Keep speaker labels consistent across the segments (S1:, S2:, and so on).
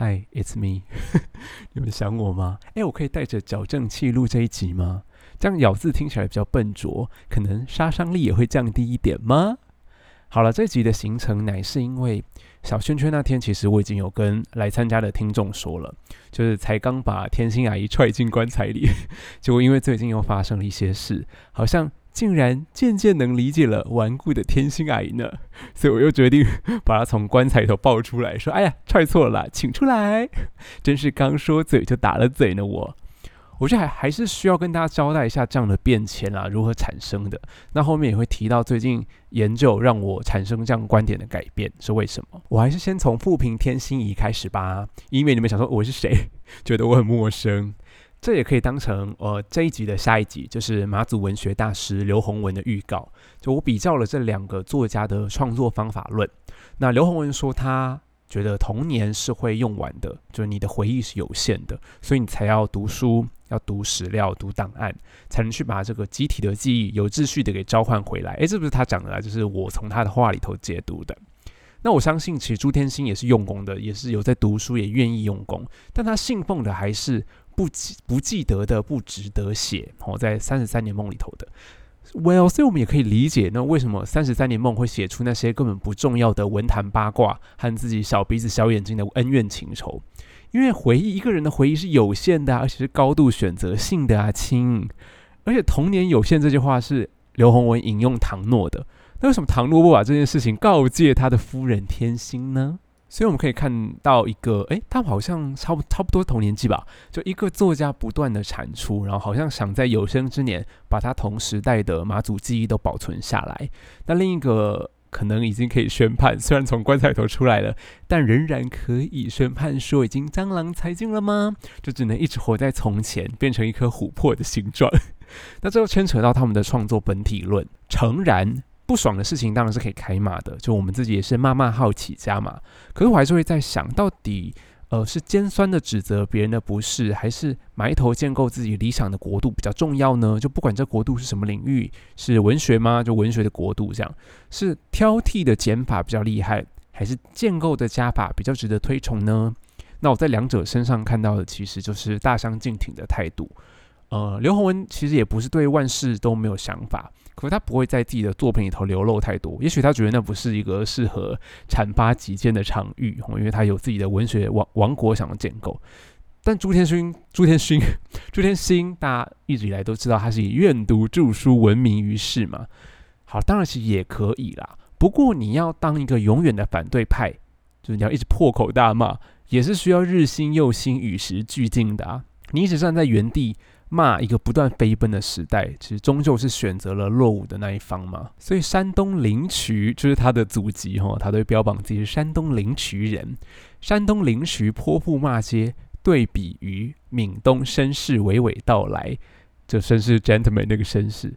S1: Hi, it's me。你们想我吗？哎，我可以带着矫正器录这一集吗？这样咬字听起来比较笨拙，可能杀伤力也会降低一点吗？好了，这集的行程乃是因为小圈圈那天，其实我已经有跟来参加的听众说了，就是才刚把天心阿姨踹进棺材里，结果因为最近又发生了一些事，好像。竟然渐渐能理解了顽固的天心阿姨呢，所以我又决定 把她从棺材里头抱出来，说：“哎呀，踹错了，请出来！”真是刚说嘴就打了嘴呢。我，我觉得还还是需要跟大家交代一下这样的变迁啊，如何产生的。那后面也会提到最近研究让我产生这样观点的改变是为什么。我还是先从富平天心仪开始吧，因为你们想说我是谁，觉得我很陌生。这也可以当成呃这一集的下一集，就是马祖文学大师刘洪文的预告。就我比较了这两个作家的创作方法论。那刘洪文说，他觉得童年是会用完的，就是你的回忆是有限的，所以你才要读书，要读史料、读档案，才能去把这个集体的记忆有秩序的给召唤回来。诶，这不是他讲的啦，就是我从他的话里头解读的。那我相信，其实朱天心也是用功的，也是有在读书，也愿意用功，但他信奉的还是。不记不记得的不值得写哦，在三十三年梦里头的，Well，所以我们也可以理解，那为什么三十三年梦会写出那些根本不重要的文坛八卦和自己小鼻子小眼睛的恩怨情仇？因为回忆一个人的回忆是有限的，而且是高度选择性的啊，亲。而且童年有限这句话是刘洪文引用唐诺的，那为什么唐诺不把这件事情告诫他的夫人天心呢？所以我们可以看到一个，诶，他好像差不差不多同年纪吧，就一个作家不断的产出，然后好像想在有生之年把他同时代的马祖记忆都保存下来。那另一个可能已经可以宣判，虽然从棺材头出来了，但仍然可以宣判说已经江郎才尽了吗？就只能一直活在从前，变成一颗琥珀的形状。那这又牵扯到他们的创作本体论，诚然。不爽的事情当然是可以开骂的，就我们自己也是骂骂号起家嘛。可是我还是会在想，到底呃是尖酸的指责别人的不是，还是埋头建构自己理想的国度比较重要呢？就不管这国度是什么领域，是文学吗？就文学的国度这样，是挑剔的减法比较厉害，还是建构的加法比较值得推崇呢？那我在两者身上看到的，其实就是大相径庭的态度。呃，刘洪文其实也不是对万事都没有想法。可是他不会在自己的作品里头流露太多，也许他觉得那不是一个适合阐发己见的场域，因为他有自己的文学王王国想要建构。但朱天勋、朱天勋、朱天心，大家一直以来都知道他是以愿读著书闻名于世嘛。好，当然其实也可以啦。不过你要当一个永远的反对派，就是你要一直破口大骂，也是需要日新又新、与时俱进的啊。你一直站在原地。骂一个不断飞奔的时代，其实终究是选择了落伍的那一方嘛。所以山东灵渠就是他的祖籍哈，他都标榜自己是山东灵渠人。山东灵渠泼妇骂街，对比于闽东绅士娓娓道来，这绅士 gentleman 那个绅士，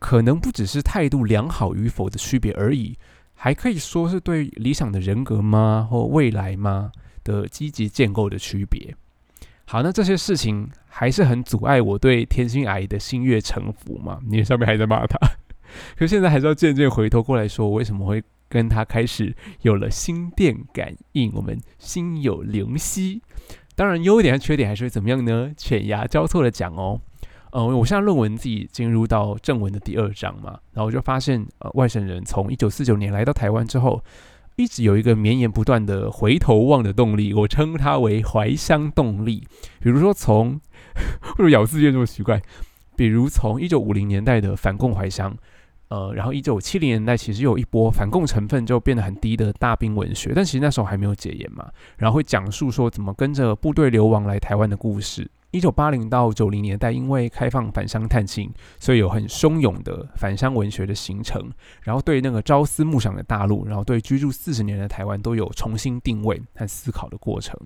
S1: 可能不只是态度良好与否的区别而已，还可以说是对理想的人格吗或未来吗的积极建构的区别。好，那这些事情还是很阻碍我对天心阿姨的心悦诚服嘛？你上面还在骂他，可现在还是要渐渐回头过来说，我为什么会跟他开始有了心电感应？我们心有灵犀。当然，优点和缺点还是会怎么样呢？犬牙交错的讲哦。呃，我现在论文自己进入到正文的第二章嘛，然后我就发现，呃，外省人从一九四九年来到台湾之后。一直有一个绵延不断的回头望的动力，我称它为怀乡动力。比如说，从为什么咬字变这么奇怪？比如从一九五零年代的反共怀乡，呃，然后一九七零年代其实有一波反共成分就变得很低的大兵文学，但其实那时候还没有解严嘛，然后会讲述说怎么跟着部队流亡来台湾的故事。一九八零到九零年代，因为开放返乡探亲，所以有很汹涌的返乡文学的形成。然后对那个朝思暮想的大陆，然后对居住四十年的台湾，都有重新定位和思考的过程。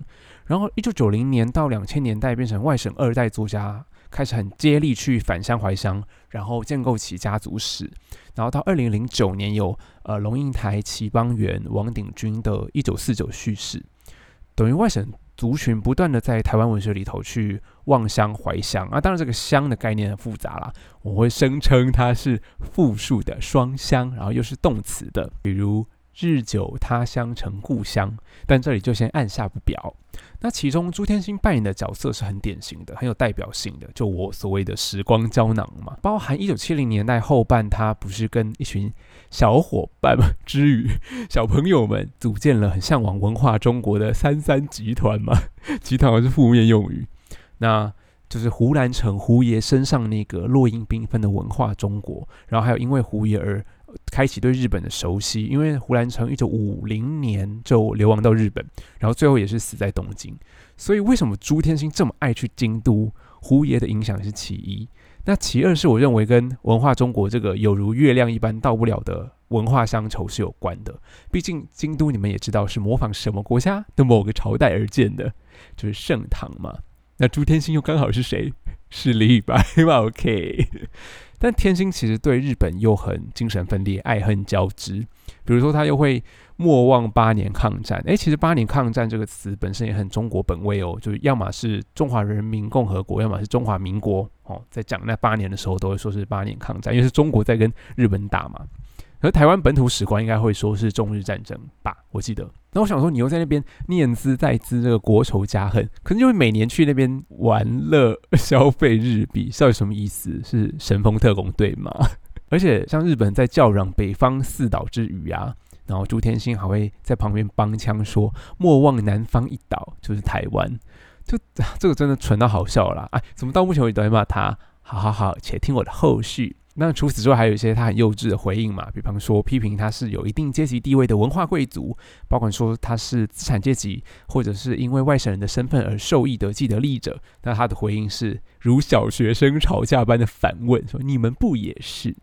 S1: 然后一九九零年到两千年代，变成外省二代作家开始很接力去返乡怀乡，然后建构起家族史。然后到二零零九年，有呃龙应台、齐邦媛、王鼎钧的《一九四九叙事》，等于外省。族群不断的在台湾文学里头去望乡怀乡啊，当然这个乡的概念很复杂啦，我会声称它是复数的双乡，然后又是动词的，比如日久他乡成故乡，但这里就先按下不表。那其中朱天心扮演的角色是很典型的，很有代表性的，就我所谓的时光胶囊嘛。包含一九七零年代后半，他不是跟一群小伙伴们之余，小朋友们组建了很向往文化中国的三三集团嘛？集团是负面用语，那就是胡兰成胡爷身上那个落英缤纷的文化中国，然后还有因为胡爷而。开启对日本的熟悉，因为胡兰成一九五零年就流亡到日本，然后最后也是死在东京。所以为什么朱天心这么爱去京都？胡爷的影响是其一，那其二是我认为跟文化中国这个有如月亮一般到不了的文化乡愁是有关的。毕竟京都你们也知道是模仿什么国家的某个朝代而建的，就是盛唐嘛。那朱天心又刚好是谁？是李白嘛？OK。但天心其实对日本又很精神分裂，爱恨交织。比如说，他又会莫忘八年抗战。诶，其实八年抗战这个词本身也很中国本位哦，就是要么是中华人民共和国，要么是中华民国哦。在讲那八年的时候，都会说是八年抗战，因为是中国在跟日本打嘛。而台湾本土史观应该会说是中日战争吧，我记得。那我想说，你又在那边念兹在兹，这个国仇家恨，可是就会每年去那边玩乐消费日币，到底什么意思？是神风特工队吗？而且像日本在叫嚷北方四岛之余啊，然后朱天心还会在旁边帮腔说莫忘南方一岛就是台湾，就 这个真的蠢到好笑了。哎，怎么到目前为止都在骂他？好好好，且听我的后续。那除此之外，还有一些他很幼稚的回应嘛，比方说批评他是有一定阶级地位的文化贵族，包括说他是资产阶级，或者是因为外省人的身份而受益的既得利者。那他的回应是如小学生吵架般的反问，说你们不也是？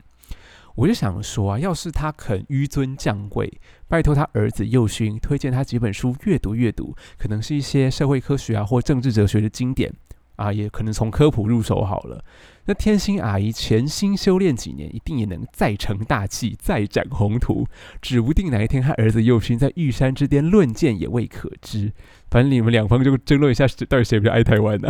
S1: 我就想说啊，要是他肯纡尊降贵，拜托他儿子幼勋推荐他几本书阅读阅读，可能是一些社会科学啊或政治哲学的经典。啊，也可能从科普入手好了。那天心阿姨潜心修炼几年，一定也能再成大器，再展宏图。指不定哪一天，他儿子幼勋在玉山之巅论剑，也未可知。反正你们两方就争论一下，到底谁比较爱台湾呢？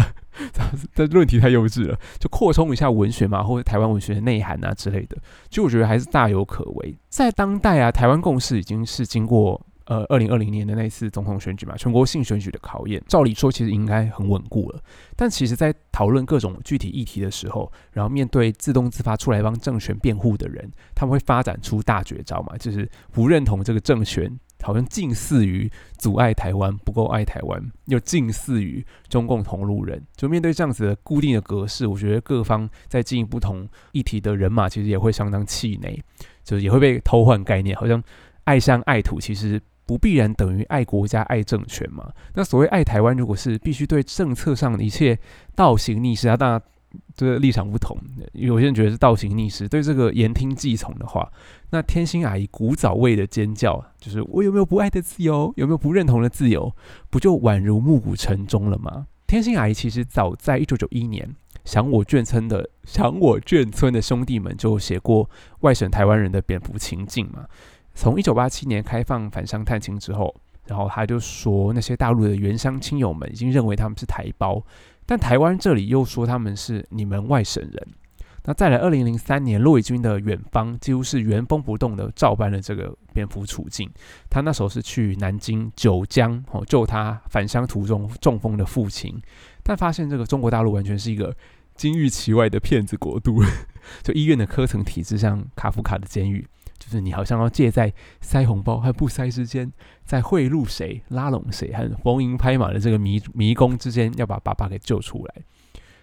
S1: 这论题太幼稚了，就扩充一下文学嘛，或者台湾文学的内涵啊之类的。就我觉得还是大有可为。在当代啊，台湾共识已经是经过。呃，二零二零年的那次总统选举嘛，全国性选举的考验，照理说其实应该很稳固了。但其实，在讨论各种具体议题的时候，然后面对自动自发出来帮政权辩护的人，他们会发展出大绝招嘛，就是不认同这个政权，好像近似于阻碍台湾，不够爱台湾，又近似于中共同路人。就面对这样子的固定的格式，我觉得各方在进行不同议题的人马，其实也会相当气馁，就是也会被偷换概念，好像爱乡爱土，其实。不必然等于爱国家、爱政权嘛？那所谓爱台湾，如果是必须对政策上的一切倒行逆施啊，当然这个立场不同。有些人觉得是倒行逆施，对这个言听计从的话，那天心阿姨古早味的尖叫，就是我有没有不爱的自由？有没有不认同的自由？不就宛如暮鼓晨钟了吗？天心阿姨其实早在一九九一年，想我眷村的想我眷村的兄弟们就写过外省台湾人的蝙蝠情境嘛。从一九八七年开放返乡探亲之后，然后他就说那些大陆的原乡亲友们已经认为他们是台胞，但台湾这里又说他们是你们外省人。那再来，二零零三年骆以军的《远方》几乎是原封不动的照搬了这个蝙蝠处境。他那时候是去南京九江哦救他返乡途中中风的父亲，但发现这个中国大陆完全是一个金玉其外的骗子国度，就医院的科层体制像卡夫卡的监狱。就是你好像要借在塞红包和不塞之间，在贿赂谁、拉拢谁和逢迎拍马的这个迷迷宫之间，要把爸爸给救出来。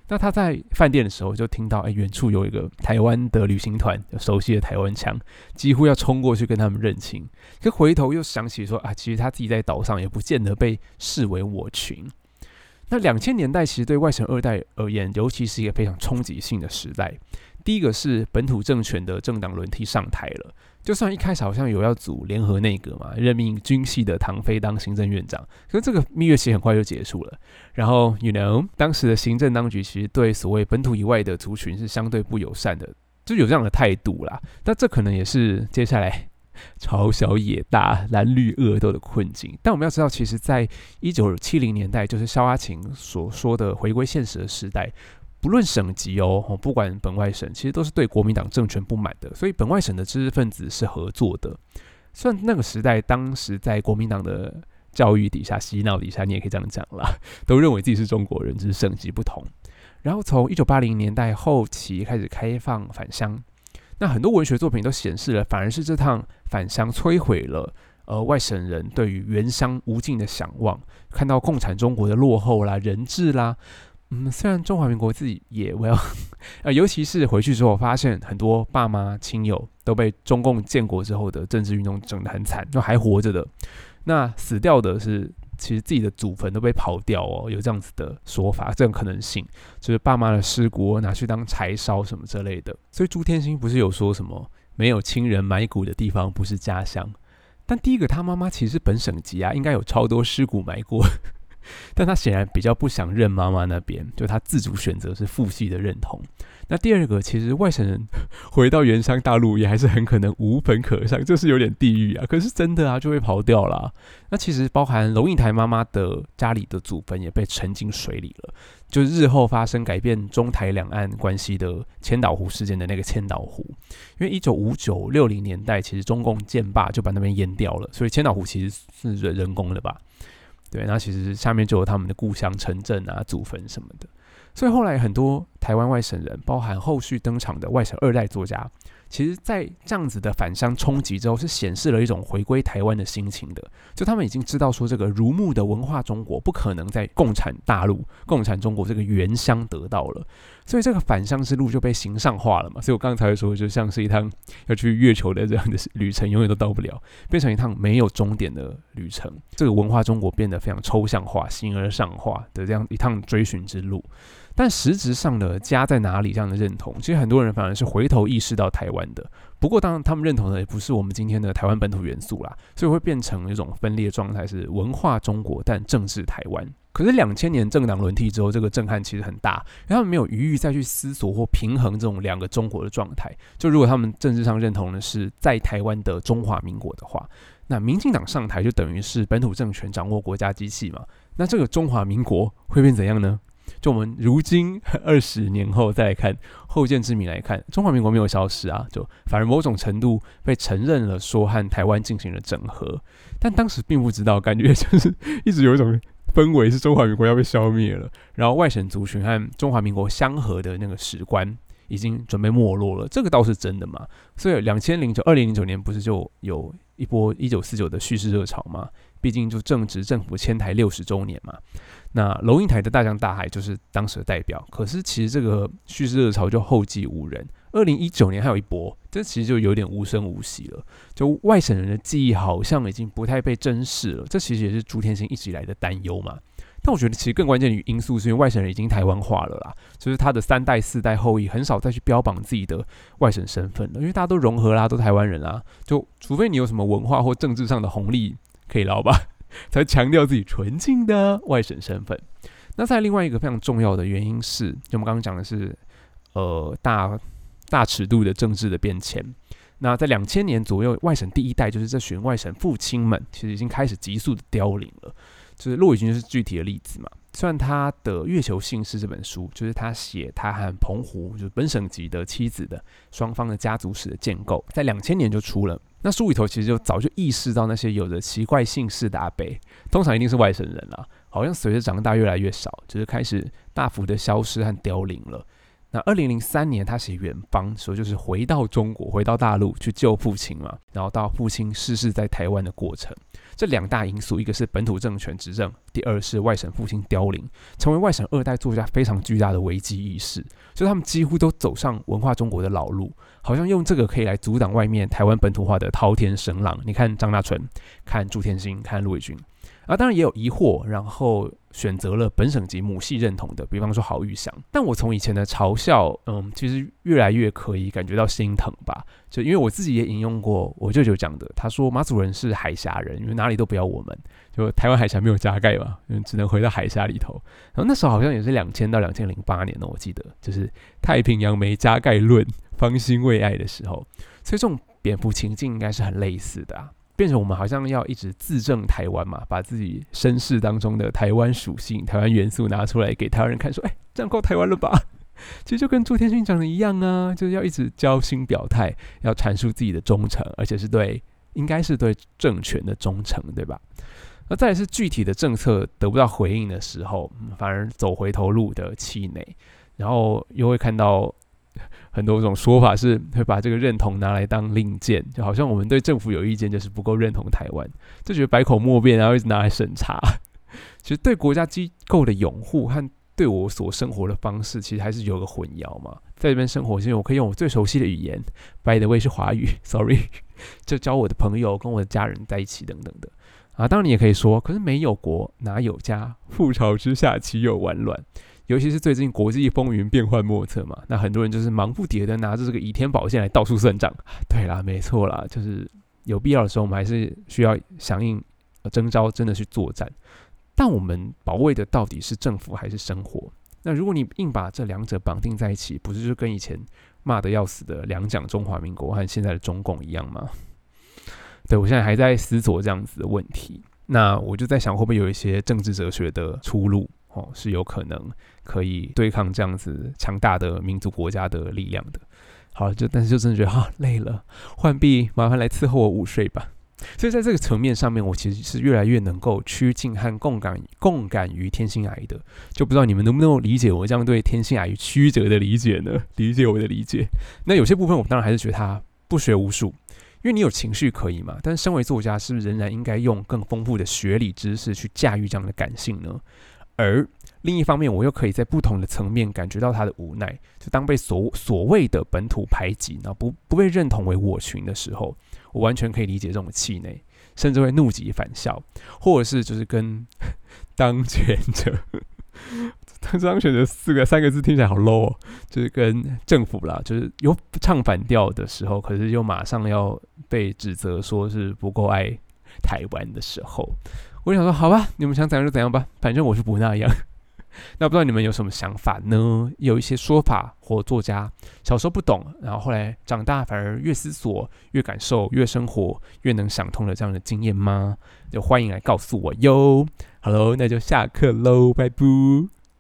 S1: 那他在饭店的时候就听到，哎，远处有一个台湾的旅行团，熟悉的台湾腔，几乎要冲过去跟他们认亲。可回头又想起说，啊，其实他自己在岛上也不见得被视为我群。那两千年代其实对外省二代而言，尤其是一个非常冲击性的时代。第一个是本土政权的政党轮替上台了，就算一开始好像有要组联合内阁嘛，任命军系的唐飞当行政院长，可是这个蜜月期很快就结束了。然后，you know，当时的行政当局其实对所谓本土以外的族群是相对不友善的，就有这样的态度啦。那这可能也是接下来朝小野大、蓝绿恶斗的困境。但我们要知道，其实在一九七零年代，就是萧阿琴所说的回归现实的时代。不论省级哦，不管本外省，其实都是对国民党政权不满的，所以本外省的知识分子是合作的。虽然那个时代当时在国民党的教育底下、洗脑底下，你也可以这样讲啦，都认为自己是中国人，只是省级不同。然后从一九八零年代后期开始开放返乡，那很多文学作品都显示了，反而是这趟返乡摧毁了呃外省人对于原乡无尽的向往，看到共产中国的落后啦、人质啦。嗯，虽然中华民国自己也我要，呃，尤其是回去之后，发现很多爸妈亲友都被中共建国之后的政治运动整得很惨，就还活着的，那死掉的是。其实自己的祖坟都被刨掉哦，有这样子的说法，这种可能性就是爸妈的尸骨拿去当柴烧什么之类的。所以朱天心不是有说什么没有亲人埋骨的地方不是家乡？但第一个他妈妈其实本省籍啊，应该有超多尸骨埋过。但他显然比较不想认妈妈那边，就他自主选择是父系的认同。那第二个，其实外省人 回到原乡大陆也还是很可能无坟可上，这是有点地狱啊。可是真的啊，就会跑掉了。那其实包含龙应台妈妈的家里的祖坟也被沉进水里了，就是日后发生改变中台两岸关系的千岛湖事件的那个千岛湖。因为一九五九六零年代，其实中共建坝就把那边淹掉了，所以千岛湖其实是人工的吧。对，那其实下面就有他们的故乡城镇啊、祖坟什么的，所以后来很多台湾外省人，包含后续登场的外省二代作家。其实，在这样子的返乡冲击之后，是显示了一种回归台湾的心情的。就他们已经知道说，这个如沐的文化中国不可能在共产大陆、共产中国这个原乡得到了，所以这个返乡之路就被形上化了嘛。所以我刚才会说，就像是一趟要去月球的这样的旅程，永远都到不了，变成一趟没有终点的旅程。这个文化中国变得非常抽象化、形而上化的这样一趟追寻之路。但实质上的家在哪里这样的认同，其实很多人反而是回头意识到台湾的。不过，当他们认同的也不是我们今天的台湾本土元素啦，所以会变成一种分裂状态，是文化中国，但政治台湾。可是两千年政党轮替之后，这个震撼其实很大，因为他们没有余裕再去思索或平衡这种两个中国的状态。就如果他们政治上认同的是在台湾的中华民国的话，那民进党上台就等于是本土政权掌握国家机器嘛？那这个中华民国会变怎样呢？就我们如今 二十年后再来看后见之明来看，中华民国没有消失啊，就反而某种程度被承认了，说和台湾进行了整合。但当时并不知道，感觉就是一直有一种氛围，是中华民国要被消灭了。然后外省族群和中华民国相合的那个史观已经准备没落了，这个倒是真的嘛。所以两千零九二零零九年不是就有一波一九四九的叙事热潮嘛？毕竟就正值政府迁台六十周年嘛。那龙应台的大江大海就是当时的代表，可是其实这个叙事热潮就后继无人。二零一九年还有一波，这其实就有点无声无息了。就外省人的记忆好像已经不太被珍视了，这其实也是朱天心一直以来的担忧嘛。但我觉得其实更关键的因素是因为外省人已经台湾化了啦，就是他的三代四代后裔很少再去标榜自己的外省身份了，因为大家都融合啦，都台湾人啦，就除非你有什么文化或政治上的红利可以捞吧。才强调自己纯净的外省身份。那在另外一个非常重要的原因是，就我们刚刚讲的是，呃，大大尺度的政治的变迁。那在两千年左右，外省第一代就是这群外省父亲们，其实已经开始急速的凋零了。就是骆以军是具体的例子嘛。虽然他的《月球姓氏》这本书，就是他写他和澎湖就是本省籍的妻子的双方的家族史的建构，在两千年就出了。那书里头其实就早就意识到那些有着奇怪姓氏的阿伯，通常一定是外省人啦，好像随着长大越来越少，就是开始大幅的消失和凋零了。那二零零三年他写《远方》说，就是回到中国，回到大陆去救父亲嘛，然后到父亲逝世在台湾的过程。这两大因素，一个是本土政权执政，第二是外省复兴凋零，成为外省二代作家非常巨大的危机意识，所以他们几乎都走上文化中国的老路，好像用这个可以来阻挡外面台湾本土化的滔天神浪。你看张大春，看朱天心，看陆伟军。啊，当然也有疑惑，然后选择了本省级母系认同的，比方说郝玉祥。但我从以前的嘲笑，嗯，其实越来越可以感觉到心疼吧。就因为我自己也引用过我舅舅讲的，他说马祖人是海峡人，因为哪里都不要我们，就台湾海峡没有加盖嘛，嗯，只能回到海峡里头。然后那时候好像也是两千到两千零八年呢，我记得就是太平洋没加盖论方兴未艾的时候，所以这种蝙蝠情境应该是很类似的啊。变成我们好像要一直自证台湾嘛，把自己身世当中的台湾属性、台湾元素拿出来给台湾人看，说：“哎，这样够台湾了吧？”其实就跟朱天勋讲的一样啊，就是要一直交心表态，要阐述自己的忠诚，而且是对应该是对政权的忠诚，对吧？那再是具体的政策得不到回应的时候，反而走回头路的气馁，然后又会看到很多种说法是会把这个认同拿来当令箭，就好像我们对政府有意见，就是不够认同台湾，就觉得百口莫辩，然后一直拿来审查。其实对国家机构的拥护和对我所生活的方式，其实还是有个混淆嘛。在这边生活，其实我可以用我最熟悉的语言，by the way 是华语，sorry，就教我的朋友跟我的家人在一起等等的。啊，当然你也可以说，可是没有国哪有家？覆巢之下岂有完卵？尤其是最近国际风云变幻莫测嘛，那很多人就是忙不迭的拿着这个倚天宝剑来到处算账。对啦，没错啦，就是有必要的时候，我们还是需要响应征召，真的去作战。但我们保卫的到底是政府还是生活？那如果你硬把这两者绑定在一起，不是就跟以前骂的要死的两蒋中华民国和现在的中共一样吗？对我现在还在思索这样子的问题。那我就在想，会不会有一些政治哲学的出路？哦，是有可能可以对抗这样子强大的民族国家的力量的。好，就但是就真的觉得哈累了，浣碧麻烦来伺候我午睡吧。所以在这个层面上面，我其实是越来越能够趋近和共感共感于天性癌的。就不知道你们能不能理解我这样对天性癌曲折的理解呢？理解我的理解。那有些部分我们当然还是觉得他不学无术，因为你有情绪可以嘛。但身为作家，是不是仍然应该用更丰富的学理知识去驾驭这样的感性呢？而另一方面，我又可以在不同的层面感觉到他的无奈。就当被所所谓的本土排挤，然后不不被认同为我群的时候。我完全可以理解这种气馁，甚至会怒极反笑，或者是就是跟当权者，当权者四个三个字听起来好 low，哦，就是跟政府啦，就是有唱反调的时候，可是又马上要被指责说是不够爱台湾的时候，我想说好吧，你们想怎样就怎样吧，反正我是不那样。那不知道你们有什么想法呢？有一些说法或作家小时候不懂，然后后来长大反而越思索、越感受、越生活、越能想通了这样的经验吗？就欢迎来告诉我哟。好喽那就下课喽，拜拜。